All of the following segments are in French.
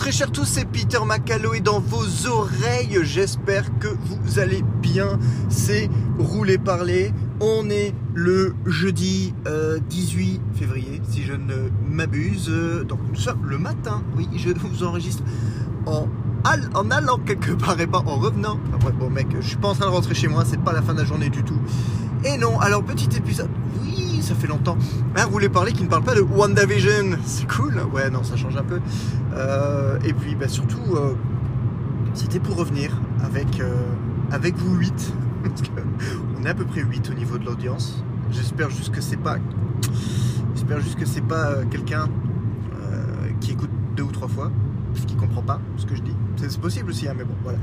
Très chers tous, c'est Peter Macallo et dans vos oreilles, j'espère que vous allez bien. C'est Rouler Parler. On est le jeudi 18 euh, février, si je ne m'abuse. Donc nous sommes le matin, oui, je vous enregistre en, allant quelque part et pas en revenant. Après, bon mec, je suis pas en train de rentrer chez moi, c'est pas la fin de la journée du tout. Et non, alors petit épisode, ça fait longtemps. Ah, vous voulez parler qui ne parle pas de WandaVision C'est cool. Ouais, non, ça change un peu. Euh, et puis, bah, surtout, euh, c'était pour revenir avec, euh, avec vous 8. on est à peu près 8 au niveau de l'audience. J'espère juste que c'est pas. J'espère juste que c'est pas quelqu'un qui écoute deux ou trois fois, parce qu'il comprend pas ce que je dis. C'est possible aussi, hein, mais bon, voilà.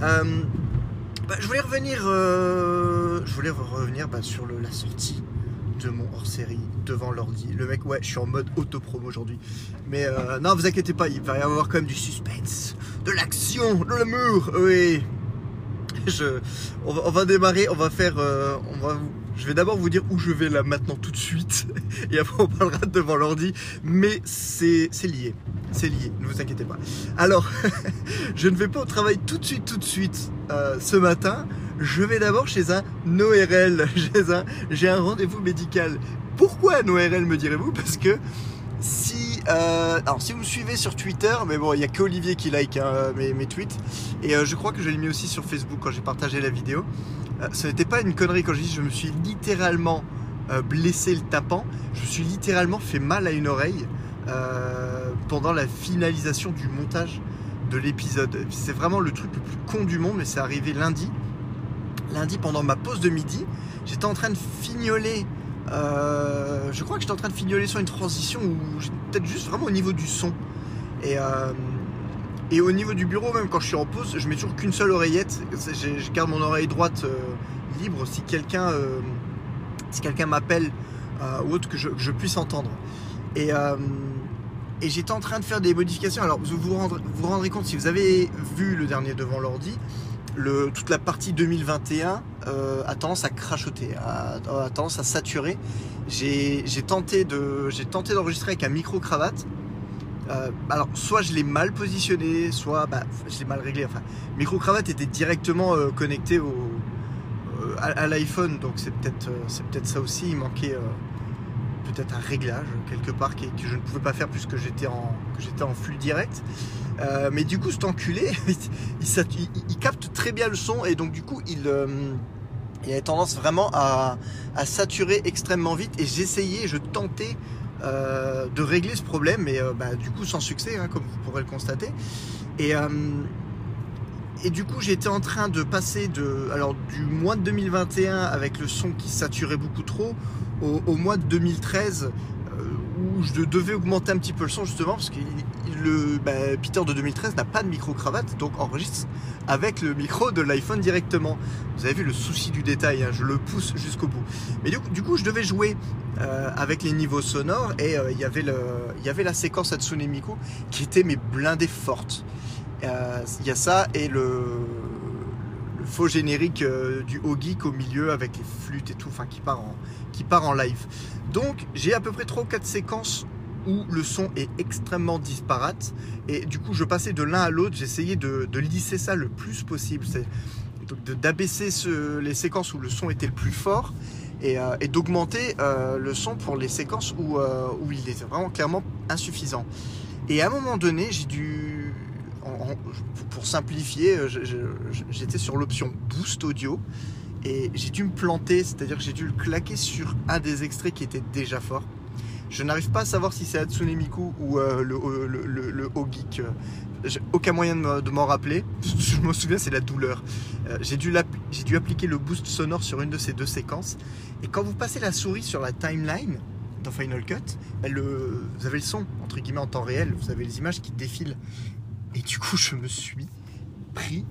Bah, je voulais revenir, je voulais revenir bah, sur la sortie de mon hors-série devant l'ordi. Le mec, ouais, je suis en mode auto-promo aujourd'hui. Mais euh, non, vous inquiétez pas, il va y avoir quand même du suspense, de l'action, de l'amour, oui. Je, on, va, démarrer, on va faire, euh, on va, je vais d'abord vous dire où je vais là maintenant tout de suite, et après on parlera devant l'ordi, mais c'est lié, c'est lié, ne vous inquiétez pas. Alors, je ne vais pas au travail tout de suite, tout de suite euh, ce matin, je vais d'abord chez un ORL, j'ai un rendez-vous médical. Pourquoi un ORL me direz-vous? Parce que si, euh, alors si vous me suivez sur Twitter, mais bon, il n'y a que Olivier qui like hein, mes, tweets, et euh, je crois que je l'ai mis aussi sur Facebook quand j'ai partagé la vidéo. Euh, ce n'était pas une connerie quand je dis, je me suis littéralement blessé le tapant, je me suis littéralement fait mal à une oreille pendant la finalisation du montage de l'épisode. C'est vraiment le truc le plus con du monde, mais c'est arrivé lundi lundi pendant ma pause de midi, j'étais en train de fignoler. Euh, je crois que j'étais en train de fignoler sur une transition ou peut-être juste vraiment au niveau du son. Et, euh, au niveau du bureau, même quand je suis en pause, je mets toujours qu'une seule oreillette. Je garde mon oreille droite euh, libre si quelqu'un si quelqu'un m'appelle ou autre que je, puisse entendre. Et, j'étais en train de faire des modifications. Alors vous vous rendrez compte si vous avez vu le dernier devant l'ordi, toute la partie 2021 euh, a tendance à crachoter, a, tendance à saturer. J'ai tenté d'enregistrer avec un micro cravate. Euh, alors soit je l'ai mal positionné, soit bah, je l'ai mal réglé. Enfin, micro cravate était directement euh, connecté au, à, l'iPhone, donc c'est peut-être peut-être ça aussi. Il manquait peut-être un réglage quelque part que, je ne pouvais pas faire puisque j'étais en, en flux direct. Euh, mais du coup, cet enculé, il, capte très bien le son et donc du coup, il, euh, a tendance vraiment à, saturer extrêmement vite. Et j'essayais, je tentais euh, de régler ce problème, mais bah, du coup sans succès, hein, comme vous pourrez le constater. Et, du coup, j'étais en train de passer de, alors, du mois de 2021 avec le son qui saturait beaucoup trop au, mois de 2013 euh, où je devais augmenter un petit peu le son justement parce que le bah, Peter de 2013 n'a pas de micro cravate donc enregistre avec le micro de l'iPhone directement. Vous avez vu le souci du détail, hein, je le pousse jusqu'au bout. Mais du coup, je devais jouer euh, avec les niveaux sonores et euh, il y avait la séquence Hatsune Miku qui était mes blindées fortes. Il y a ça et le faux générique euh, du haut geek au milieu avec les flûtes et tout, enfin qui part en, qui part en live. Donc j'ai à peu près 3 ou 4 séquences où le son est extrêmement disparate et du coup je passais de l'un à l'autre, j'essayais de, de, lisser ça le plus possible, c'est d'abaisser les séquences où le son était le plus fort et, euh, d'augmenter euh, le son pour les séquences où, où il était vraiment clairement insuffisant. Et à un moment donné, j'ai dû pour simplifier, euh, j'étais sur l'option Boost Audio et j'ai dû me planter, c'est-à-dire que j'ai dû le claquer sur un des extraits qui était déjà fort. Je n'arrive pas à savoir si c'est Hatsune Miku ou euh, le, le, le, Geek. J'ai aucun moyen de m'en rappeler. Je me souviens, c'est la douleur. Euh, j'ai dû, dû, appliquer le boost sonore sur une de ces deux séquences. Et quand vous passez la souris sur la timeline dans Final Cut, bah, vous avez le son, entre guillemets, en temps réel. Vous avez les images qui défilent. Et du coup, je me suis pris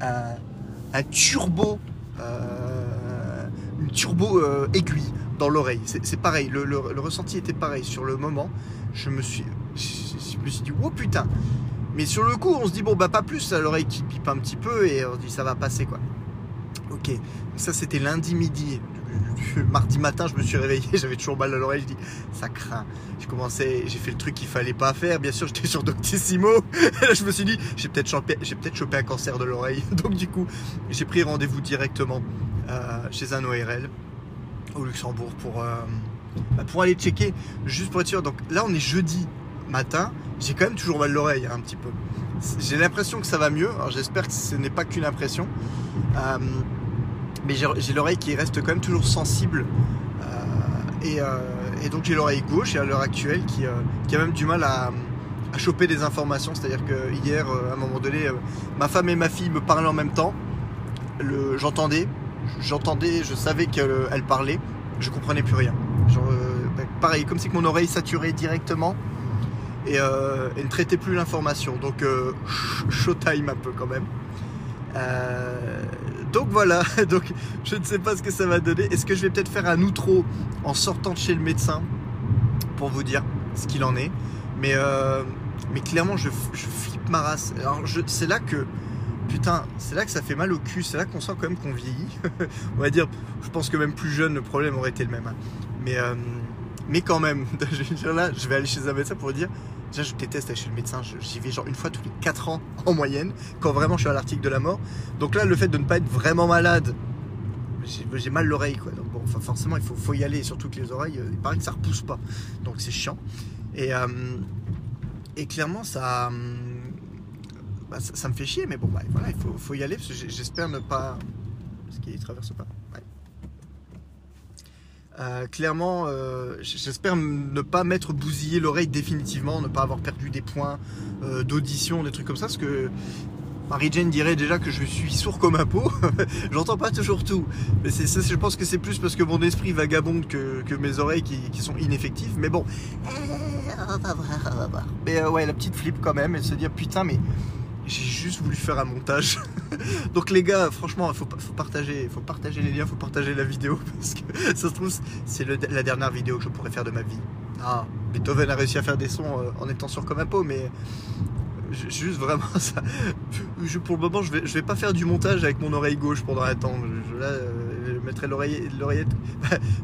un, turbo, euh, euh, aiguille dans l'oreille. C'est pareil, le, ressenti était pareil. Sur le moment, je me suis, je, me suis dit, oh putain. Mais sur le coup, on se dit, bon, bah pas plus, l'oreille qui pipe un petit peu et on se dit, ça va passer quoi. Ok, ça c'était lundi midi. mardi matin, je me suis réveillé, j'avais toujours mal à l'oreille. Je dis, ça craint. J'ai commencé, j'ai fait le truc qu'il fallait pas faire. Bien sûr, j'étais sur Doctissimo. Et là, je me suis dit, j'ai peut-être chopé, j'ai peut-être chopé un cancer de l'oreille. Donc, du coup, j'ai pris rendez-vous directement euh, chez un ORL au Luxembourg pour, euh, bah, pour aller checker, juste pour être sûr. Donc là, on est jeudi matin. J'ai quand même toujours mal à l'oreille, hein, un petit peu. J'ai l'impression que ça va mieux. Alors, j'espère que ce n'est pas qu'une impression. Euh, mais j'ai l'oreille qui reste quand même toujours sensible. Et, et, donc, j'ai l'oreille gauche et à l'heure actuelle qui, qui, a même du mal à, choper des informations. C'est-à-dire que hier, à un moment donné, ma femme et ma fille me parlaient en même temps. J'entendais, j'entendais, je savais qu'elle parlait, je comprenais plus rien. Euh, ben, pareil, comme si que mon oreille saturait directement et, euh, ne traitait plus l'information. Donc, euh, showtime un peu quand même. Donc voilà, donc je ne sais pas ce que ça va donner. Est-ce que je vais peut-être faire un outro en sortant de chez le médecin pour vous dire ce qu'il en est? Mais, mais clairement, je, je flippe ma race. Alors, c'est là que putain, c'est là que ça fait mal au cul, c'est là qu'on sent quand même qu'on vieillit. on va dire, je pense que même plus jeune, le problème aurait été le même. Hein. Mais, euh, mais quand même, là, je vais aller chez un médecin pour dire, déjà je déteste aller chez le médecin, j'y vais genre une fois tous les 4 ans en moyenne, quand vraiment je suis à l'article de la mort. Donc là, le fait de ne pas être vraiment malade, j'ai mal l'oreille quoi. Donc bon, enfin, forcément, il faut, y aller, surtout que les oreilles, euh, il paraît que ça repousse pas. Donc c'est chiant. Et, euh, et clairement, ça bah, ça, me fait chier, mais bon, bah, voilà, il faut, y aller parce que j'espère ne pas. Ce qui traverse pas. Euh, clairement, euh, j'espère ne pas m'être bousillé l'oreille définitivement, ne pas avoir perdu des points euh, d'audition, des trucs comme ça, parce que Marie-Jane dirait déjà que je suis sourd comme un pot. J'entends pas toujours tout. Mais je pense que c'est plus parce que mon esprit vagabonde que, que mes oreilles qui, qui, sont ineffectives. Mais bon, on va voir, on va voir. Mais ouais, la petite flip quand même, et se dire putain, mais j'ai juste voulu faire un montage. Donc les gars, franchement, faut, partager, faut partager les liens, faut partager la vidéo parce que ça se trouve c'est la dernière vidéo que je pourrais faire de ma vie. Ah, Beethoven a réussi à faire des sons euh, en étant sûr comme un pot, mais juste vraiment ça. Pour le moment, je vais, je vais pas faire du montage avec mon oreille gauche pendant un temps. Je, là, euh, je mettrai l'oreillette,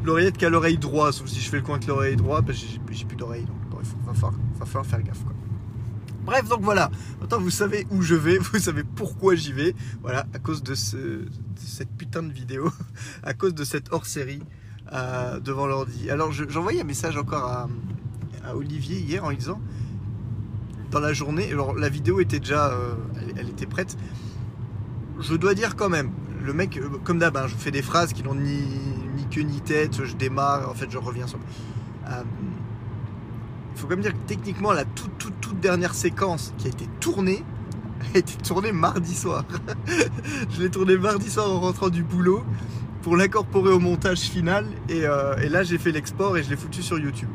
l'oreillette qu'à l'oreille droite. Sauf si je fais le coin avec l'oreille droite, j'ai plus d'oreille. Donc il va falloir faire gaffe. Quoi. Bref, donc voilà. Maintenant, vous savez où je vais, vous savez pourquoi j'y vais. Voilà, à cause de, cette putain de vidéo, à cause de cette hors-série euh, devant l'ordi. Alors, j'envoyais un message encore à, Olivier hier en lui disant dans la journée, alors la vidéo était déjà, euh, prête. Je dois dire quand même, le mec, euh, comme d'hab, hein, je fais des phrases qui n'ont ni, queue ni tête, je démarre, en fait, je reviens sur faut quand même dire que techniquement, la toute, toute, toute dernière séquence qui a été tournée, a été tournée mardi soir. je l'ai tournée mardi soir en rentrant du boulot pour l'incorporer au montage final. Et, euh, là, j'ai fait l'export et je l'ai foutu sur YouTube.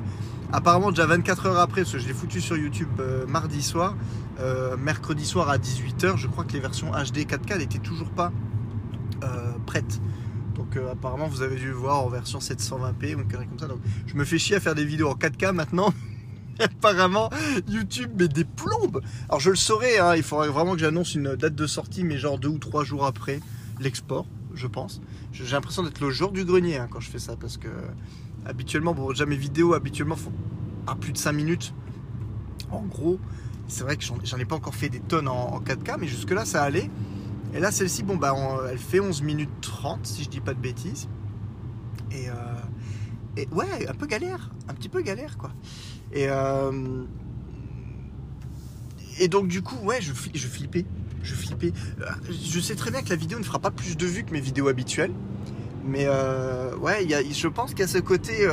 Apparemment, déjà 24 heures après, parce que je l'ai foutu sur YouTube euh, mardi soir, euh, mercredi soir à 18h, je crois que les versions HD 4K n'étaient toujours pas prêtes. Donc apparemment, vous avez dû voir en version 720p ou comme ça. Donc je me fais chier à faire des vidéos en 4K maintenant. apparemment YouTube met des plombes. Alors je le saurais, hein, il faudrait vraiment que j'annonce une date de sortie, mais genre deux ou trois jours après l'export, je pense. J'ai l'impression d'être le jour du grenier hein, quand je fais ça, parce que habituellement, bon, déjà mes vidéos habituellement font à plus de 5 minutes. En gros, c'est vrai que j'en ai pas encore fait des tonnes en, 4K, mais jusque là ça allait. Et là celle-ci, bon bah elle fait 11 minutes 30 si je dis pas de bêtises. Euh, et ouais, un peu galère, un petit peu galère quoi. Et, euh, et donc du coup, ouais, je, je flippais. Je flippais. Euh, je sais très bien que la vidéo ne fera pas plus de vues que mes vidéos habituelles. Mais euh, ouais, y a, je pense qu'à ce côté,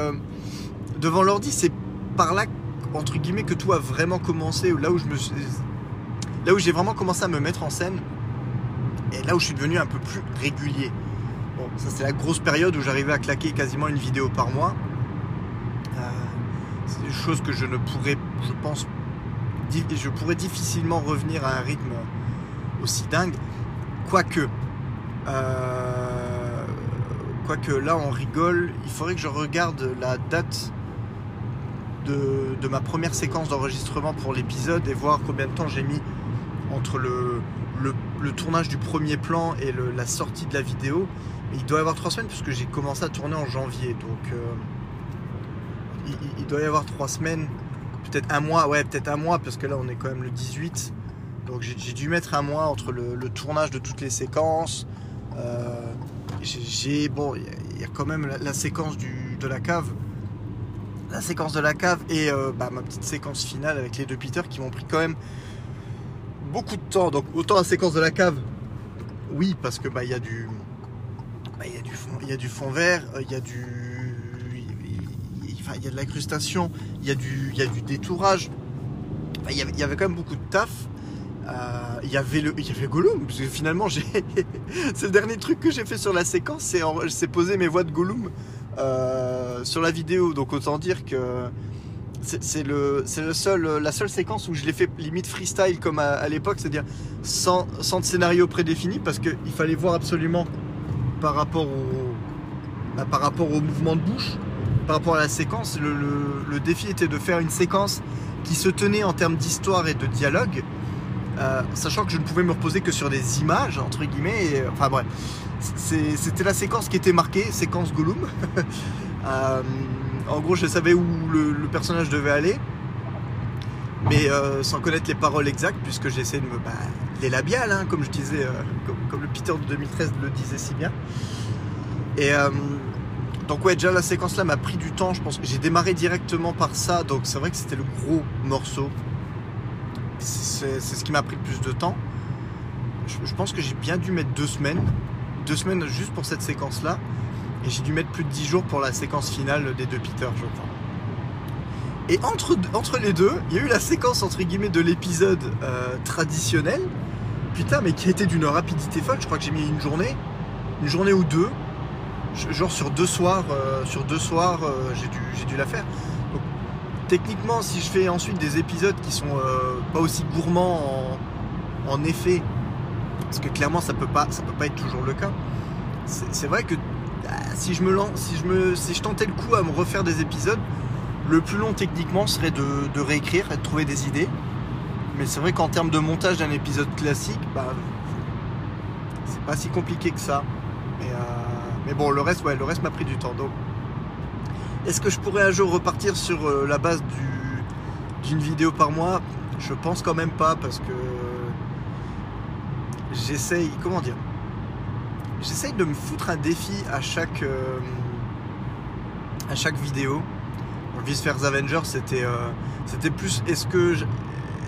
devant l'ordi, c'est par là, entre guillemets, que tout a vraiment commencé. Là où je me là où j'ai vraiment commencé à me mettre en scène. Et là où je suis devenu un peu plus régulier. Bon, ça c'est la grosse période où j'arrivais à claquer quasiment une vidéo par mois. C'est des choses que je ne pourrais, je pense, je pourrais difficilement revenir à un rythme aussi dingue. Quoique, euh, quoique là on rigole, il faudrait que je regarde la date de, ma première séquence d'enregistrement pour l'épisode et voir combien de temps j'ai mis entre le, tournage du premier plan et la sortie de la vidéo, il doit y avoir trois semaines puisque j'ai commencé à tourner en janvier. Donc, euh, il, doit y avoir trois semaines, peut-être un mois, ouais, peut-être un mois parce que là, on est quand même le 18. Donc, j'ai dû mettre un mois entre le, tournage de toutes les séquences. Euh, j'ai- bon, il y a- quand même la, séquence de la cave, la séquence de la cave et euh, bah, ma petite séquence finale avec les deux Peter qui m'ont pris quand même beaucoup de temps. Donc autant la séquence de la cave, oui, parce que bah il y a du, bah, il y a du fond, il y a du fond vert, euh, il y a du, il y a de l'incrustation, il y a du, il y a du détourage. Il y, avait, quand même beaucoup de taf. Euh, il y avait le, il y avait Gollum parce que finalement c'est le dernier truc que j'ai fait sur la séquence, c'est, poser mes voix de Gollum euh, sur la vidéo. Donc autant dire que c'est le, le seul, la seule séquence où je l'ai fait limite freestyle comme à, à l'époque, c'est-à-dire sans, sans de scénario prédéfini parce qu'il fallait voir absolument par rapport au, bah, par rapport au mouvement de bouche, par rapport à la séquence. Le, défi était de faire une séquence qui se tenait en termes d'histoire et de dialogue, euh, sachant que je ne pouvais me reposer que sur des images entre guillemets. et, enfin bref, c'était la séquence qui était marquée, séquence Gollum. Euh, en gros, je savais où le, personnage devait aller, mais euh, sans connaître les paroles exactes, puisque j'essaie de me. Bah, les labiales, hein, comme je disais, comme, comme le Peter de 2013 le disait si bien. Et donc, ouais, déjà la séquence là m'a pris du temps. Je pense j'ai démarré directement par ça, donc c'est vrai que c'était le gros morceau. C'est ce qui m'a pris le plus de temps. Je, pense que j'ai bien dû mettre deux semaines. Deux semaines juste pour cette séquence là. Et j'ai dû mettre plus de 10 jours pour la séquence finale des deux Peter, je crois. Et entre, entre les deux, il y a eu la séquence entre guillemets de l'épisode euh, traditionnel. Putain, mais qui été d'une rapidité folle. Je crois que j'ai mis une journée, une journée ou deux. Genre sur deux soirs, euh, euh, j'ai dû, la faire. Techniquement, si je fais ensuite des épisodes qui sont euh, pas aussi gourmands en, effet, parce que clairement ça peut pas, ça peut pas être toujours le cas. C'est vrai que ah, si je me lance, si je tentais le coup à me refaire des épisodes, le plus long techniquement serait de, réécrire et de trouver des idées. Mais c'est vrai qu'en termes de montage d'un épisode classique, bah, c'est pas si compliqué que ça. Mais bon, le reste, ouais, le reste m'a pris du temps. Donc, est-ce que je pourrais un jour repartir sur euh, la base du- d'une vidéo par mois? Je pense quand même pas parce que j'essaye, comment dire? J'essaye de me foutre un défi à chaque, euh, à chaque vidéo. Vice Versa Avengers, c'était euh, c'était plus est-ce que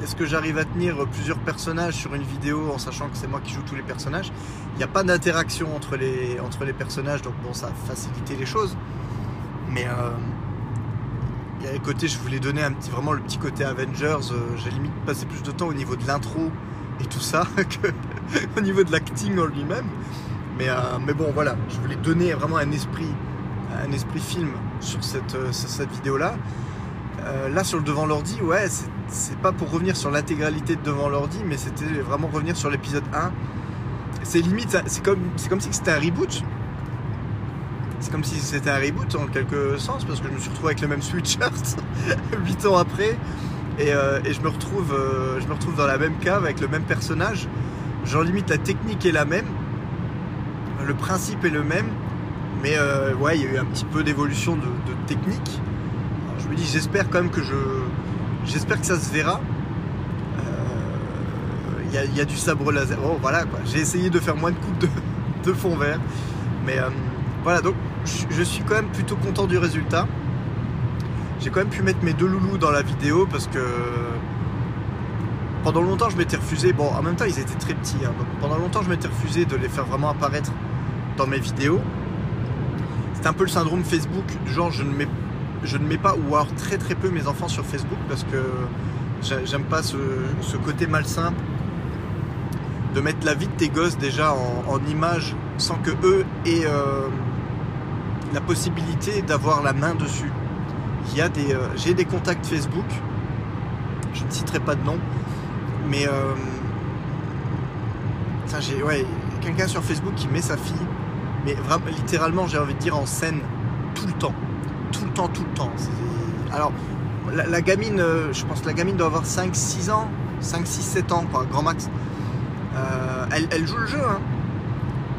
est-ce que j'arrive à tenir plusieurs personnages sur une vidéo en sachant que c'est moi qui joue tous les personnages? Il n'y a pas d'interaction entre les, entre les personnages, donc bon, ça a facilité les choses. Mais euh, côté, je voulais donner un petit, vraiment le petit côté Avengers. euh, J'ai limite passé plus de temps au niveau de l'intro et tout ça que au niveau de l'acting en lui-même. Mais, euh, mais bon, voilà, je voulais donner vraiment un esprit, un esprit film sur cette, euh, cette vidéo-là. Là, sur le devant l'ordi, ouais, c'est- c'est pas pour revenir sur l'intégralité de devant l'ordi, mais c'était vraiment revenir sur l'épisode 1. C'est limite, c'est comme, comme si c'était un reboot. C'est comme si c'était un reboot en quelque sens, parce que je me suis retrouvé avec le même sweatshirt 8 ans après, et, euh, et je, me retrouve, euh, je me retrouve dans la même cave avec le même personnage. Genre limite, la technique est la même, le principe est le même, mais euh, ouais, il y a eu un petit peu d'évolution de, technique. Je me dis, j'espère quand même que je. J'espère que ça se verra. Euh, Il y, a, il y a du sabre laser. Oh, voilà. J'ai essayé de faire moins de coupes de, fond vert. Mais euh, voilà, donc je, suis quand même plutôt content du résultat. J'ai quand même pu mettre mes deux loulous dans la vidéo parce que pendant longtemps je m'étais refusé. Bon, en même temps ils étaient très petits. hein, pendant longtemps je m'étais refusé de les faire vraiment apparaître dans mes vidéos. C'est un peu le syndrome Facebook, du genre je ne mets, je ne mets pas, ou alors très très peu mes enfants sur Facebook parce que j'ai- j'aime pas ce, côté malsain de mettre la vie de tes gosses déjà en, image sans que eux aient euh, la possibilité d'avoir la main dessus. Il y a des, euh, j'ai des contacts Facebook, je ne citerai pas de nom, mais euh, j'ai ouais, quelqu'un sur Facebook qui met sa fille, mais vraiment littéralement j'ai envie de dire en scène tout le temps, tout le temps. Alors la, gamine, euh, je pense que la gamine doit avoir 5-6 ans, 5, 6, 7 ans, quoi, grand max. Euh, elle, joue le jeu, hein.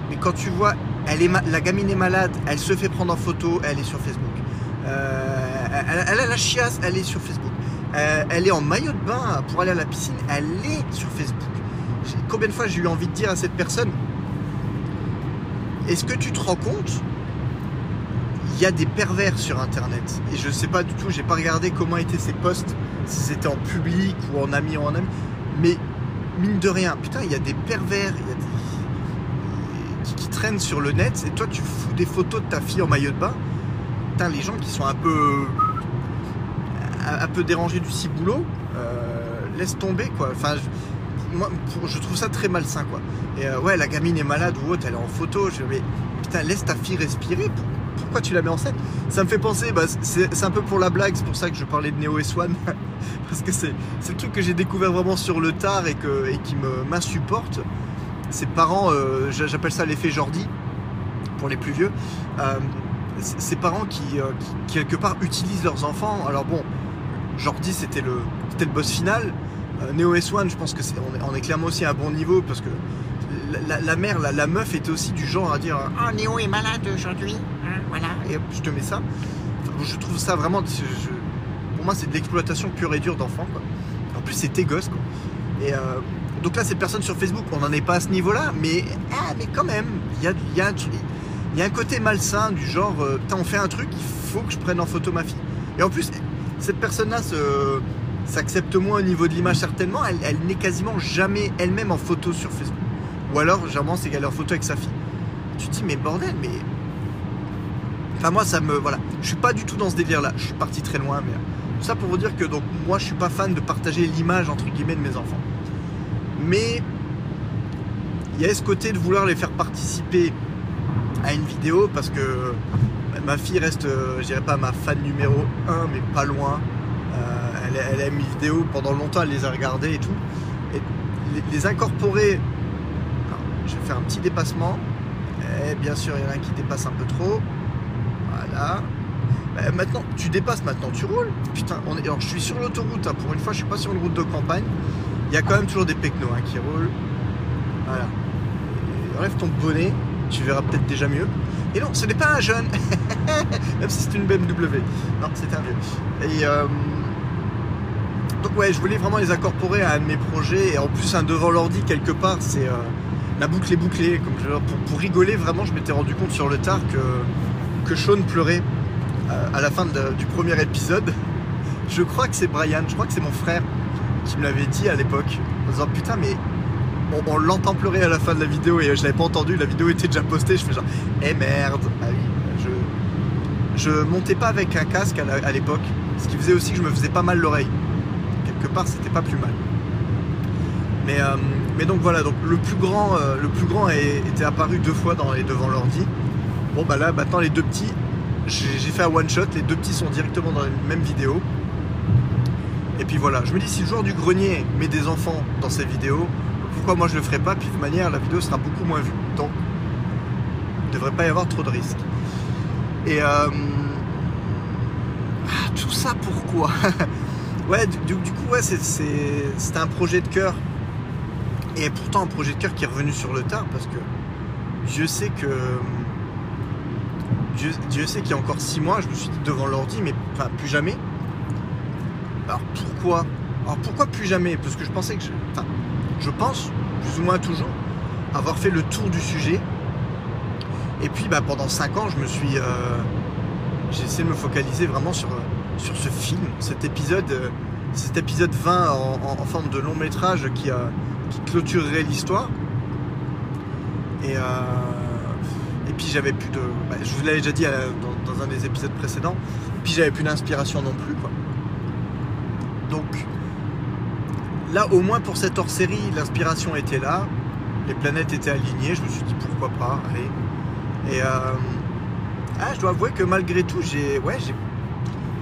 Mais quand tu vois, elle est la gamine est malade, elle se fait prendre en photo, elle est sur Facebook. Euh, elle, a la chiasse, elle est sur Facebook. Elle est en maillot de bain pour aller à la piscine, elle est sur Facebook. Combien de fois j'ai eu envie de dire à cette personne Est-ce que tu te rends compte il y a des pervers sur internet et je sais pas du tout, j'ai pas regardé comment étaient ces posts, si c'était en public ou en ami ou en ami, mais mine de rien, putain, il y a des pervers, qui, traînent sur le net et toi tu fous des photos de ta fille en maillot de bain. Putain, les gens qui sont un peu un peu dérangés du ciboulot, euh, laisse tomber quoi. Enfin, je, moi, je trouve ça très malsain quoi. Et euh, ouais, la gamine est malade ou autre, elle est en photo. Je mais putain, laisse ta fille respirer pourquoi tu la mets en scène? Ça me fait penser, bah, c'est un peu pour la blague, c'est pour ça que je parlais de Neo et Swan, parce que c'est le truc que j'ai découvert vraiment sur le tard et, qui m'insupporte. Ses parents, euh, j'appelle ça l'effet Jordi, pour les plus vieux, euh, ces parents qui, euh, qui, quelque part utilisent leurs enfants. Alors bon, Jordi c'était le, boss final. Neo et Swan, je pense que est, on, est, clairement aussi à un bon niveau parce que la, mère, la, meuf était aussi du genre à dire Ah, Néo est malade aujourd'hui, voilà, et je te mets ça. je trouve ça vraiment. pour moi, c'est de l'exploitation pure et dure d'enfants, En plus, c'est tes gosses. Et euh, donc là, cette personne sur Facebook, on n'en est pas à ce niveau-là, mais, ah, mais quand même, il y a, un côté malsain du genre euh, on fait un truc, il faut que je prenne en photo ma fille. Et en plus, cette personne-là s'accepte moins au niveau de l'image, certainement, elle, elle n'est quasiment jamais elle-même en photo sur Facebook. Ou alors, généralement, c'est qu'elle est en photo avec sa fille. Tu te dis, mais bordel, mais. Enfin, moi, ça me. Voilà. Je suis pas du tout dans ce délire-là. Je suis parti très loin, mais. Tout ça pour vous dire que, donc, moi, je suis pas fan de partager l'image, entre guillemets, de mes enfants. Mais. Il y a ce côté de vouloir les faire participer à une vidéo parce que ma fille reste, euh, je dirais pas ma fan numéro 1, mais pas loin. Euh, elle, aime les vidéos pendant longtemps, elle les a regardées et tout. Et les incorporer je vais faire un petit dépassement. Et bien sûr, il y en a un qui dépasse un peu trop. Voilà. Bah, maintenant, tu dépasses, maintenant tu roules. Putain, on est... alors je suis sur l'autoroute, hein. pour une fois, je suis pas sur une route de campagne. Il y a quand même toujours des pecnos hein, qui roulent. Voilà. enlève ton bonnet, tu verras peut-être déjà mieux. Et non, ce n'est pas un jeune, même si c'est une BMW. Non, c'est un vieux. Et euh, donc ouais, je voulais vraiment les incorporer à un de mes projets. Et en plus, un devant l'ordi quelque part, c'est euh, la boucle est bouclée. Comme pour, rigoler, vraiment, je m'étais rendu compte sur le tard que, que Sean pleurait euh, à la fin du premier épisode. Je crois que c'est Brian, je crois que c'est mon frère qui me l'avait dit à l'époque. En disant putain, mais on, l'entend pleurer à la fin de la vidéo et je l'avais pas entendu, la vidéo était déjà postée. Je fais genre, eh merde, ah je, montais pas avec un casque à l'époque, ce qui faisait aussi que je me faisais pas mal l'oreille. Quelque part, c'était pas plus mal. Mais, euh, donc voilà, donc le plus grand, euh, le plus grand était apparu deux fois dans devant l'ordi. Bon bah là maintenant les deux petits, j'ai fait un one shot, les deux petits sont directement dans la même vidéo. Et puis voilà, je me dis si le joueur du grenier met des enfants dans ses vidéos, pourquoi moi je le ferai pas? Puis de manière la vidéo sera beaucoup moins vue. Donc il ne devrait pas y avoir trop de risques. Et euh, ah, tout ça pourquoi? Ouais, du, coup ouais c'était un projet de cœur et pourtant un projet de cœur qui est revenu sur le tard parce que Dieu sait que. Dieu, sait qu'il y a encore six mois, je me suis dit devant l'ordi, mais plus jamais. Alors pourquoi? Alors pourquoi plus jamais? Parce que je pensais que je. Enfin, je pense, plus ou moins toujours, avoir fait le tour du sujet. Et puis bah, pendant cinq ans, je me suis. Euh, j'ai essayé de me focaliser vraiment sur, sur ce film, cet épisode, euh, cet épisode 20 en forme de long métrage qui clôturerait l'histoire. Euh, et puis j'avais plus de. Bah, je vous l'avais déjà dit euh, dans, un des épisodes précédents. Puis j'avais plus d'inspiration non plus. Quoi. Donc là, au moins pour cette hors série, l'inspiration était là. Les planètes étaient alignées. Je me suis dit pourquoi pas. Allez. Et euh, ah, je dois avouer que malgré tout, j'ai ouais,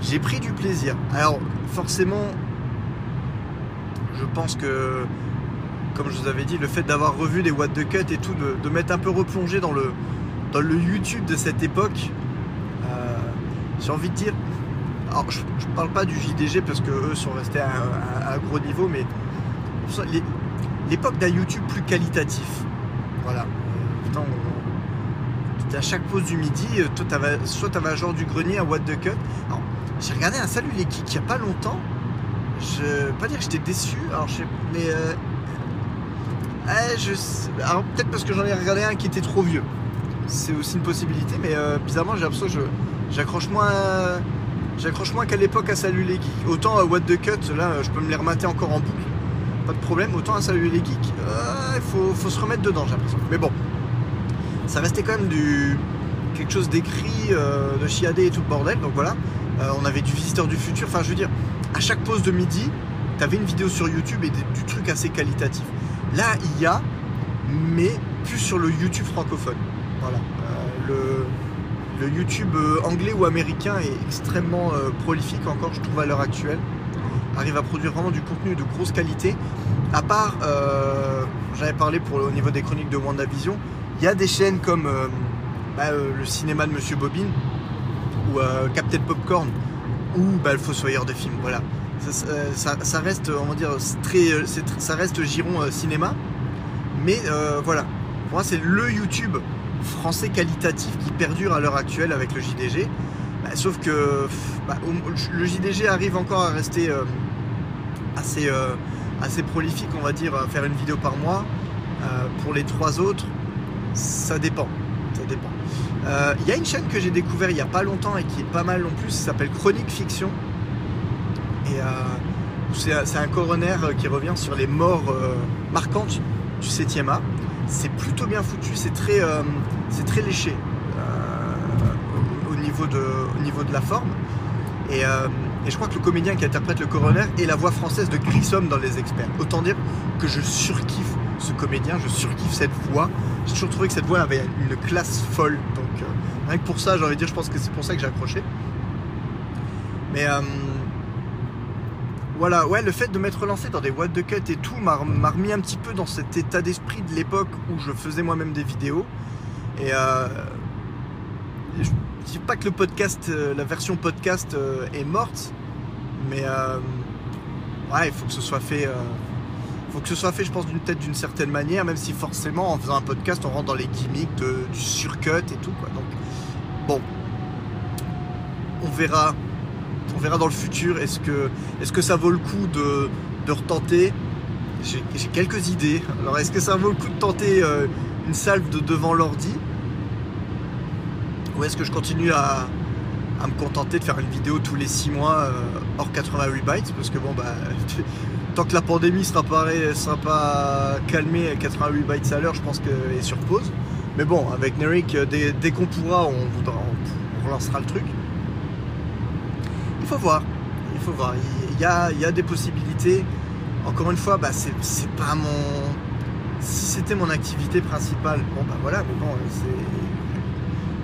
j'ai pris du plaisir. Alors forcément, je pense que comme je vous avais dit, le fait d'avoir revu des what the cut et tout, de, m'être un peu replongé dans le, dans le YouTube de cette époque, euh, j'ai envie de dire, alors je, ne parle pas du JDG parce que eux sont restés à, un gros niveau, mais l'époque d'un YouTube plus qualitatif. Voilà. Putain, à chaque pause du midi, toi, avais, soit tu avais un genre du grenier, un what the cut. J'ai regardé un Salut les Geeks il n'y a pas longtemps. Je pas dire que j'étais déçu, alors je mais euh, je, alors peut-être parce que j'en ai regardé un qui était trop vieux. C'est aussi une possibilité, mais euh, bizarrement j'ai l'impression que j'accroche moins, j'accroche moins qu'à l'époque à Salut les Geeks. Autant à What the Cut, là je peux me les remater encore en boucle, pas de problème. Autant à Salut les Geeks, euh, il faut, se remettre dedans j'ai l'impression. Mais bon, ça restait quand même du quelque chose d'écrit, de chiadé et tout le bordel, donc voilà. on avait du visiteur du futur, enfin je veux dire, à chaque pause de midi, tu avais une vidéo sur YouTube et du truc assez qualitatif. Là, il y a, mais plus sur le YouTube francophone. Voilà. Euh, le, YouTube euh, anglais ou américain est extrêmement euh, prolifique encore, je trouve, à l'heure actuelle. Arrive à produire vraiment du contenu de grosse qualité. À part, j'avais parlé pour, au niveau des chroniques de WandaVision, il y a des chaînes comme bah, le cinéma de Monsieur Bobine ou Captain Popcorn ou bah, le Fossoyeur de films. Voilà. Ça, reste, dire, très, ça reste giron cinéma. Mais voilà, pour moi, c'est le YouTube français qualitatif qui perdure à l'heure actuelle avec le JDG. Bah, sauf que bah, le JDG arrive encore à rester euh, assez, assez prolifique, on va dire, à faire une vidéo par mois. pour les trois autres, ça dépend. Ça dépend. Il y a une chaîne que j'ai découvert il n'y a pas longtemps et qui est pas mal non plus, ça s'appelle Chronique Fiction. Et euh, c'est un coroner qui revient sur les morts euh, marquantes du 7e A. C'est plutôt bien foutu, c'est très, euh, très léché au, niveau de, au niveau de la forme. Et, je crois que le comédien qui interprète le coroner est la voix française de Grissom dans Les Experts. Autant dire que je surkiffe ce comédien, je surkiffe cette voix. J'ai toujours trouvé que cette voix avait une classe folle. Donc rien que pour ça, j'ai envie de dire, je pense que c'est pour ça que j'ai accroché. Mais voilà, ouais, le fait de m'être lancé dans des what the cut et tout m'a remis un petit peu dans cet état d'esprit de l'époque où je faisais moi-même des vidéos. Et euh, je dis pas que le podcast, euh, la version podcast euh, est morte, mais euh, ouais, il faut que ce soit fait. faut que ce soit fait, je pense, d'une tête d'une certaine manière, même si forcément, en faisant un podcast, on rentre dans les gimmicks du surcut et tout, quoi. Donc, bon, on verra verra dans le futur. Est-ce que, est que ça vaut le coup de, retenter? J'ai quelques idées. Alors, est-ce que ça vaut le coup de tenter euh, une salve de devant l'ordi? Ou est-ce que je continue à, me contenter de faire une vidéo tous les 6 mois euh, hors 88 bytes? Parce que bon, bah. tant que la pandémie sera pas, sera pas calmée à 88 bytes à l'heure, je pense qu'elle est sur pause. Mais bon, avec Nerik, dès, qu'on pourra, on, voudra, on relancera le truc voir. Il faut voir. Il y a, il des possibilités. Encore une fois, bah, c'est pas mon. Si c'était mon activité principale, bon bah voilà, mais bon.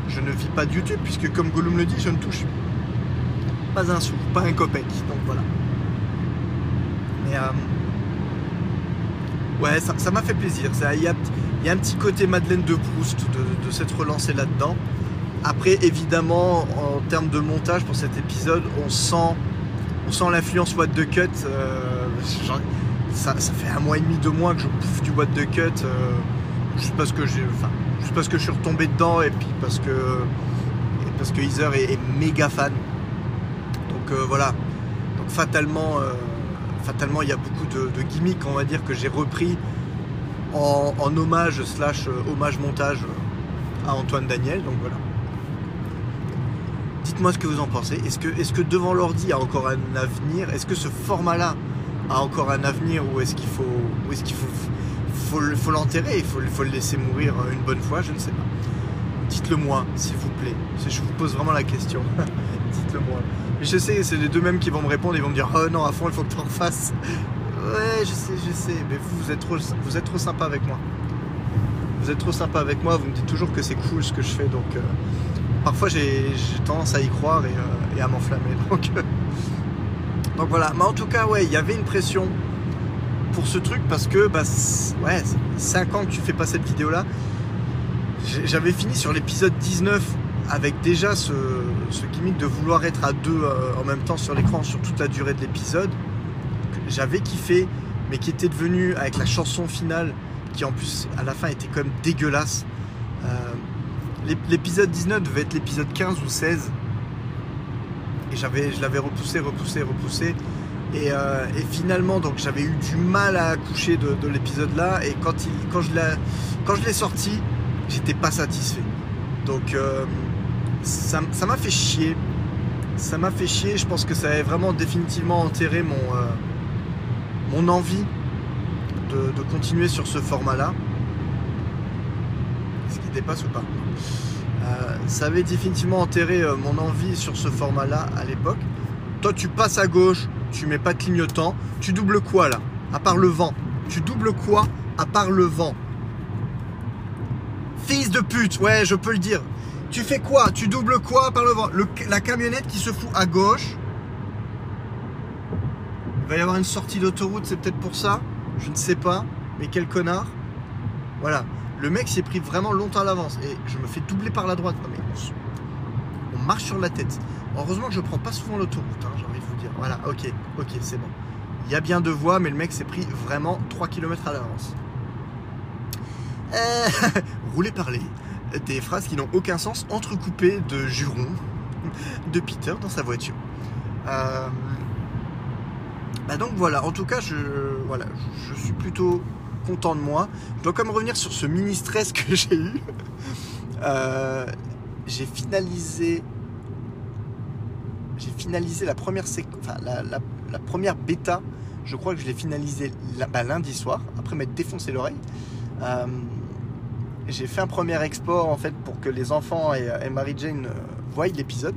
Je ne vis pas de YouTube, puisque comme Gollum le dit, je ne touche pas un sou, pas un copec. Donc voilà. Mais euh, ouais, ça m'a fait plaisir. Il y a, un petit côté Madeleine de Proust de, de s'être relancé là-dedans. Après, évidemment, en termes de montage pour cet épisode, on sent, on sent l'influence What the Cut. Euh, ça, fait un mois et demi, deux mois que je bouffe du What the Cut. Euh, juste parce que enfin, juste parce que je suis retombé dedans et puis parce que, parce que Heather est, méga fan. Donc euh, voilà. Donc fatalement, fatalement, il y a beaucoup de, gimmicks, on va dire, que j'ai repris en, en, hommage slash hommage montage à Antoine Daniel. Donc voilà. Dites-moi ce que vous en pensez. Est-ce que, est que devant l'ordi a encore un avenir? Est-ce que ce format-là a encore un avenir ou est-ce qu'il faut, est-ce faut, l'enterrer? Il faut, le laisser mourir une bonne fois Je ne sais pas. Dites-le moi, s'il vous plaît. Je vous pose vraiment la question. Dites-le moi. je sais, c'est les deux mêmes qui vont me répondre. Ils vont me dire Oh non, à fond, il faut que tu en fasses. Ouais, je sais, je sais. Mais vous, vous êtes trop, vous êtes trop sympa avec moi. Vous êtes trop sympa avec moi. Vous me dites toujours que c'est cool ce que je fais. Donc. Euh, parfois j'ai tendance à y croire et, euh, à m'enflammer. Donc, euh, donc voilà. Mais en tout cas, ouais, il y avait une pression pour ce truc parce que, bah, ouais, 5 ans que tu fais pas cette vidéo là. J'avais fini sur l'épisode 19 avec déjà ce, gimmick de vouloir être à deux euh, en même temps sur l'écran sur toute la durée de l'épisode. J'avais kiffé mais qui était devenu avec la chanson finale, qui en plus à la fin était quand même dégueulasse. L'épisode 19 devait être l'épisode 15 ou 16. Et je l'avais repoussé, repoussé, repoussé. Et, euh, et finalement, donc j'avais eu du mal à accoucher de, de l'épisode là. Et quand, il, quand je l'ai, sorti, j'étais pas satisfait. Donc euh, ça, ça m'a fait chier. Ça m'a fait chier. Je pense que ça avait vraiment définitivement enterré mon, euh, mon envie de, de continuer sur ce format-là. Est-ce qu'il dépasse ou pas Ça avait définitivement enterré euh, mon envie sur ce format-là à l'époque. Toi, tu passes à gauche, tu mets pas de clignotant. Tu doubles quoi là? À part le vent. Tu doubles quoi à part le vent? Fils de pute, ouais, je peux le dire. Tu fais quoi? Tu doubles quoi à part le vent La camionnette qui se fout à gauche? Il va y avoir une sortie d'autoroute, c'est peut-être pour ça? Je ne sais pas. Mais quel connard? Voilà. Le mec s'est pris vraiment longtemps à l'avance. Et je me fais doubler par la droite. Mais on, marche sur la tête. Heureusement que je prends pas souvent l'autoroute, hein, j'ai envie de vous dire. Voilà, ok, ok, c'est bon. Il y a bien deux voies, mais le mec s'est pris vraiment 3 km à l'avance. Euh, rouler parler. Des phrases qui n'ont aucun sens, entrecoupées de jurons de Peter dans sa voiture. Euh, bah donc voilà, en tout cas, je, voilà, je suis plutôt content de moi. Je dois quand même revenir sur ce mini stress que j'ai eu. Euh, j'ai finalisé j'ai finalisé la première séqu- enfin, la, première bêta je crois que je l'ai finalisé bah, lundi soir après m'être défoncé l'oreille Euh, j'ai fait un premier export en fait pour que les enfants et, et Mary Jane euh, voient l'épisode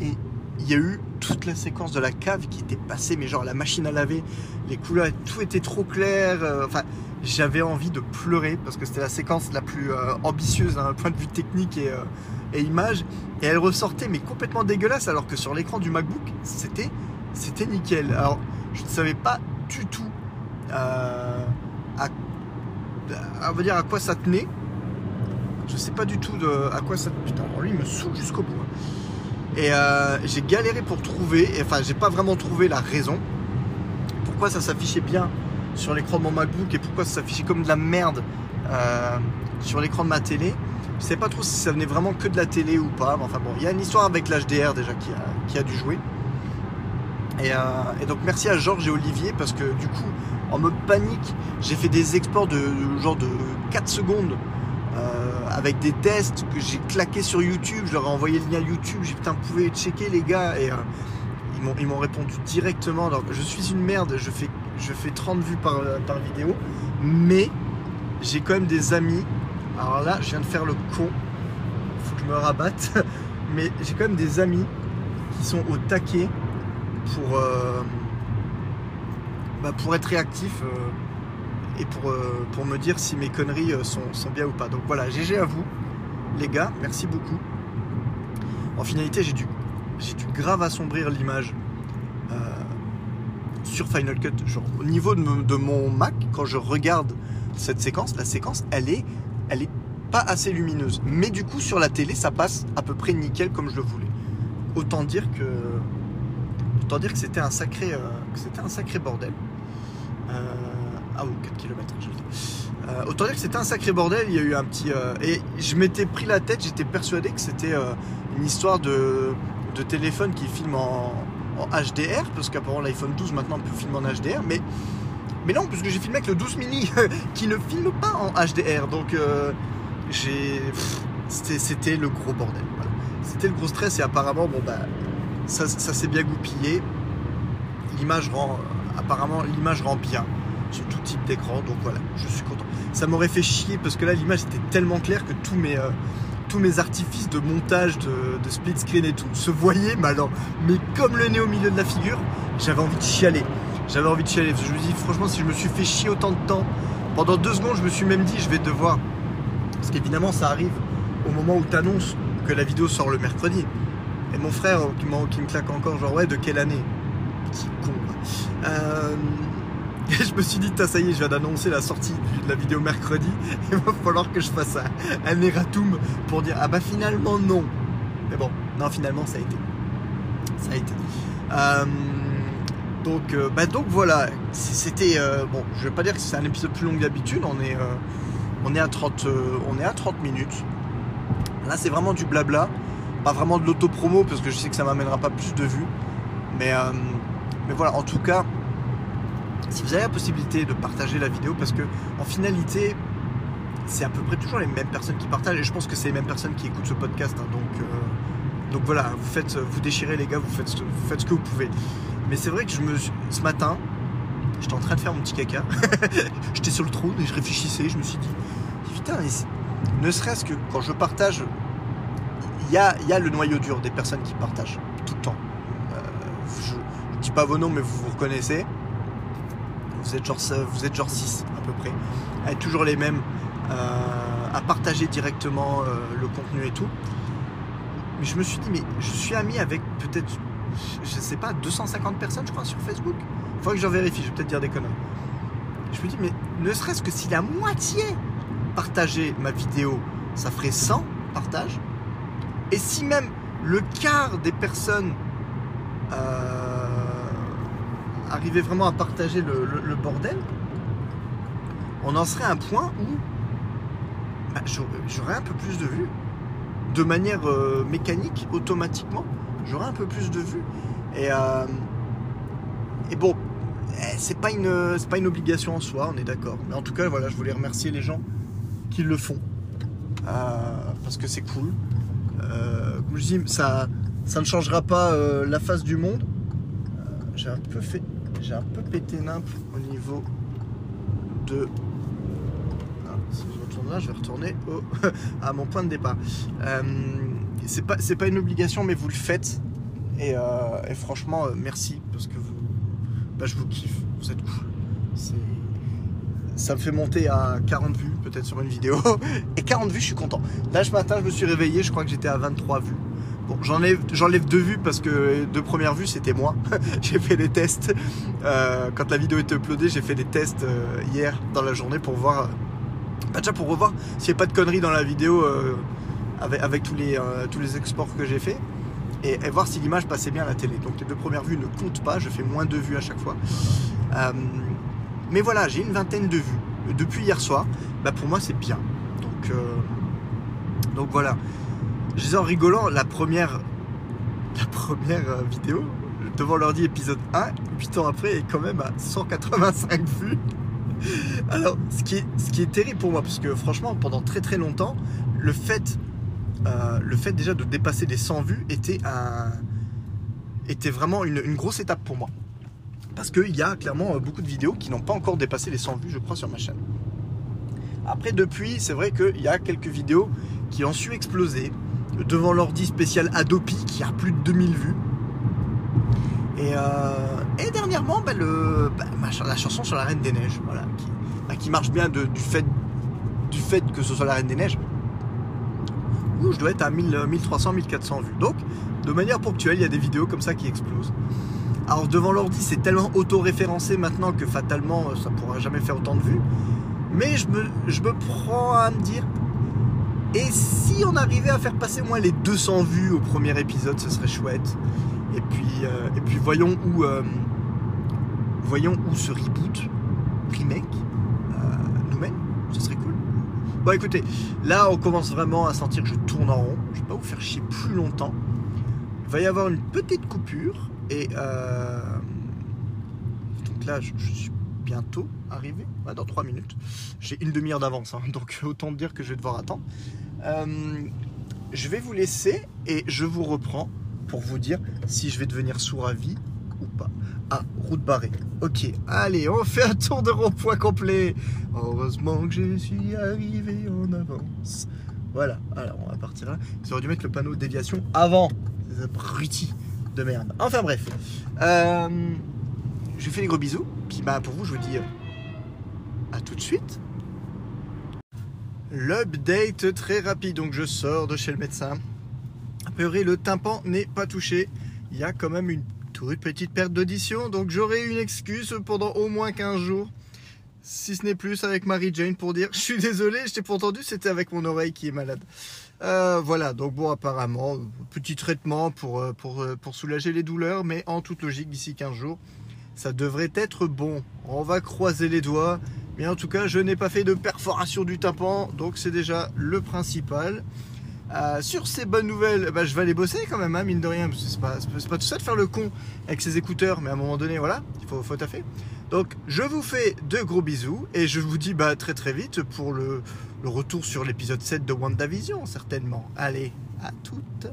et il y a eu la séquence de la cave qui était passée mais genre la machine à laver les couleurs tout était trop clair euh, enfin j'avais envie de pleurer parce que c'était la séquence la plus euh, ambitieuse d'un point de vue technique et, euh, et image. Et elle ressortait mais complètement dégueulasse alors que sur l'écran du MacBook c'était c'était nickel. Alors je ne savais pas du tout à, dire à quoi ça tenait. Je sais pas du tout de, à quoi ça putain lui il me saoule jusqu'au bout hein. Et euh, j'ai galéré pour trouver enfin j'ai pas vraiment trouvé la raison pourquoi ça s'affichait bien sur l'écran de mon MacBook et pourquoi ça s'affichait comme de la merde euh, sur l'écran de ma télé? Je sais pas trop si ça venait vraiment que de la télé ou pas. Mais enfin bon, il y a une histoire avec l'HDR déjà qui a, qui dû jouer. Et, euh, et donc merci à Georges et Olivier parce que du coup, en mode panique, j'ai fait des exports de, de genre de 4 secondes avec des tests que j'ai claqués sur YouTube. Je leur ai envoyé le lien YouTube. J'ai putain, vous checker les gars. Et euh, ils m'ont- répondu directement. Alors, je suis une merde, je fais, je fais 30 vues par, par vidéo, mais j'ai quand même des amis. Alors là, je viens de faire le con, faut que je me rabatte, mais j'ai quand même des amis qui sont au taquet pour, euh, bah, pour être réactifs euh, et pour, euh, pour me dire si mes conneries euh, sont, sont bien ou pas. Donc voilà, GG à vous, les gars, merci beaucoup. En finalité, j'ai dû dû grave assombrir l'image euh, sur Final Cut. Genre, au niveau de, mon Mac, quand je regarde cette séquence, la séquence, elle est, elle est pas assez lumineuse. Mais du coup, sur la télé, ça passe à peu près nickel comme je le voulais. Autant dire que, autant dire que c'était un sacré, c'était un sacré bordel. Ah ou 4 km, je. Euh, autant dire que c'était un sacré bordel. Il y a eu un petit euh, et je m'étais pris la tête. J'étais persuadé que c'était euh, une histoire de, de téléphone qui filme en, HDR parce qu'apparemment l'iPhone 12 maintenant peut filmer en HDR, mais mais non, puisque j'ai filmé avec le 12 mini qui ne filme pas en HDR. Donc euh, j'ai c'était le gros bordel. C'était le gros stress et apparemment bon bah ça, ça s'est bien goupillé. L'image rend apparemment l'image rend bien sur tout type d'écran. Donc voilà, je suis content. Ça m'aurait fait chier parce que là l'image était tellement claire que tous mes euh, tous mes artifices de montage, de, de split screen et tout se voyaient, mais alors, mais comme le nez au milieu de la figure, j'avais envie de chialer. J'avais envie de chialer. Je me dis, franchement, si je me suis fait chier autant de temps, pendant deux secondes, je me suis même dit, je vais devoir. Parce qu'évidemment, ça arrive au moment où tu annonces que la vidéo sort le mercredi. Et mon frère euh, qui, me claque encore, genre, ouais, de quelle année? Petit con. Et je me suis dit, ça y est, je viens d'annoncer la sortie de la vidéo mercredi. Il va falloir que je fasse un, un erratum pour dire, ah bah finalement non. Mais bon, non, finalement ça a été. Ça a été. Euh, Donc, euh, bah, donc voilà, c'était. euh, bon, je vais pas dire que c'est un épisode plus long que d'habitude, on, est, on, à 30, euh, on est à 30 minutes. Là, c'est vraiment du blabla, pas vraiment de l'auto-promo parce que je sais que ça m'amènera pas plus de vues. Mais, mais voilà, en tout cas, si vous avez la possibilité de partager la vidéo, parce que en finalité, c'est à peu près toujours les mêmes personnes qui partagent, et je pense que c'est les mêmes personnes qui écoutent ce podcast. hein, donc, euh, donc voilà, vous faites, vous déchirez les gars, vous faites, vous faites ce que vous pouvez. Mais c'est vrai que je me, ce matin, j'étais en train de faire mon petit caca. j'étais sur le trône et je réfléchissais. Je me suis dit, putain, ne serait-ce que quand je partage, il y a, y a le noyau dur des personnes qui partagent tout le temps. Euh, je ne dis pas vos noms, mais vous vous reconnaissez. Vous êtes genre, vous êtes genre 6 à peu près. À être toujours les mêmes, euh, à partager directement euh, le contenu et tout. Mais je me suis dit, mais je suis ami avec peut-être, je sais pas, 250 personnes, je crois, sur Facebook. Faudrait que j'en vérifie, je vais peut-être dire des conneries. Je me dis, mais ne serait-ce que si la moitié partageait ma vidéo, ça ferait 100 partages. Et si même le quart des personnes euh, arrivaient vraiment à partager le, bordel, on en serait à un point où bah, j'aurais un peu plus de vues. De manière euh, mécanique, automatiquement, j'aurais un peu plus de vues. Et, euh, bon, eh, c'est pas, une, pas une obligation en soi, on est d'accord. Mais en tout cas, voilà, je voulais remercier les gens qui le font. Euh, parce que c'est cool. Comme je dis, ça, ça ne changera pas la face du monde. J'ai un peu fait. J'ai un peu pété nimp au niveau de. Ah, si je retourne là, je vais retourner à mon point de départ. Euh, c'est pas, c'est pas une obligation, mais vous le faites. Et, euh, franchement, euh, merci parce que vous, bah, je vous kiffe. Vous êtes cool. Ça me fait monter à 40 vues peut-être sur une vidéo. Et 40 vues, je suis content. Là, ce matin, je me suis réveillé, je crois que j'étais à 23 vues. Bon, j'enlève, deux vues parce que deux premières vues, c'était moi. j'ai fait des tests. Euh, quand la vidéo était uploadée, j'ai fait des tests euh, hier dans la journée pour voir. Bah, déjà pour revoir s'il n'y a pas de conneries dans la vidéo euh, avec, tous, les, tous les exports que j'ai fait. Et, voir si l'image passait bien à la télé. Donc les deux premières vues ne comptent pas, je fais moins de vues à chaque fois. Mais voilà, j'ai une vingtaine de vues. Depuis hier soir, bah pour moi c'est bien. Donc voilà. Je disais en rigolant, la première, la première euh, vidéo, devant l'ordi épisode 1, 8 ans après, est quand même à 185 vues. Alors, ce qui, est, ce qui est terrible pour moi, parce que franchement, pendant très très longtemps, le fait, euh, le fait déjà de dépasser les 100 vues était, un, était vraiment une, une grosse étape pour moi. Parce qu'il y a clairement euh, beaucoup de vidéos qui n'ont pas encore dépassé les 100 vues, je crois, sur ma chaîne. Après, depuis, c'est vrai qu'il y a quelques vidéos qui ont su exploser. Devant l'ordi spécial Adobe qui a plus de 2000 vues. Et, euh, et dernièrement, bah, bah, la chanson sur la Reine des Neiges, voilà, qui, bah, marche bien du, fait, du fait que ce soit la Reine des Neiges, où je dois être à 1000, 1300, 1400 vues. Donc, de manière ponctuelle, il y a des vidéos comme ça qui explosent. Alors, devant l'ordi, c'est tellement auto-référencé maintenant que fatalement, ça pourra jamais faire autant de vues. Mais je me, je me prends à me dire, et si on arrivait à faire passer moins les 200 vues au premier épisode, ce serait chouette. Et puis, euh, et puis voyons où, euh, voyons où ce reboot, remake, euh, nous mène. Ce serait cool. Bon, écoutez, là, on commence vraiment à sentir que je tourne en rond. Je vais pas vous faire chier plus longtemps. Il va y avoir une petite coupure et euh, donc là, je, suis bientôt arrivé, Ouais, dans 3 minutes. J'ai une demi-heure d'avance, hein, donc autant dire que je vais devoir attendre. Euh, je vais vous laisser et je vous reprends pour vous dire si je vais devenir sourd à vie ou pas. Ah, route barrée. Ok, allez, on fait un tour de rond-point complet. Heureusement que je suis arrivé en avance. Voilà, alors on va partir là. Ils auraient dû mettre le panneau déviation avant. Ces abrutis de merde. Enfin bref. Euh, je vous fais des gros bisous. Puis bah pour vous, je vous dis euh, à tout de suite. L'update très rapide. Donc je sors de chez le médecin. A priori, le tympan n'est pas touché. Il y a quand même une toute petite perte d'audition. Donc j'aurai une excuse pendant au moins 15 jours. Si ce n'est plus avec Marie-Jane pour dire Je suis désolé, je t'ai pas entendu, c'était avec mon oreille qui est malade. Euh, voilà, donc bon, apparemment, petit traitement pour, euh, pour, euh, pour soulager les douleurs, mais en toute logique, d'ici 15 jours, ça devrait être bon. On va croiser les doigts. Mais en tout cas, je n'ai pas fait de perforation du tympan, donc c'est déjà le principal. Euh, sur ces bonnes nouvelles, bah, je vais aller bosser quand même, hein, mine de rien, parce que c'est pas, pas tout ça de faire le con avec ses écouteurs, mais à un moment donné, voilà, il faut, faut taffer. Donc, je vous fais de gros bisous et je vous dis bah, très très vite pour le, le retour sur l'épisode 7 de WandaVision, certainement. Allez, à toutes.